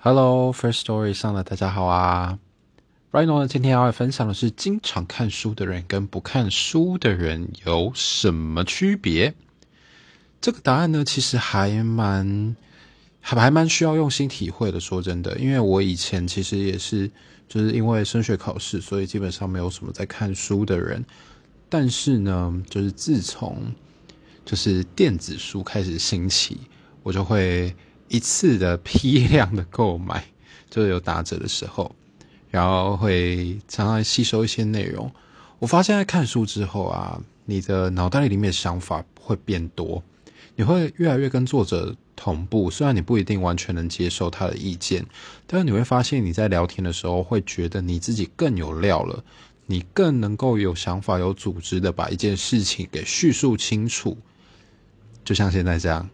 Hello, First Story 上的大家好啊！Rino 呢，今天要分享的是，经常看书的人跟不看书的人有什么区别？这个答案呢，其实还蛮还还蛮需要用心体会的。说真的，因为我以前其实也是，就是因为升学考试，所以基本上没有什么在看书的人。但是呢，就是自从就是电子书开始兴起，我就会。一次的批量的购买，就是有打折的时候，然后会常常吸收一些内容。我发现，在看书之后啊，你的脑袋里面的想法会变多，你会越来越跟作者同步。虽然你不一定完全能接受他的意见，但是你会发现，你在聊天的时候会觉得你自己更有料了，你更能够有想法、有组织的把一件事情给叙述清楚，就像现在这样。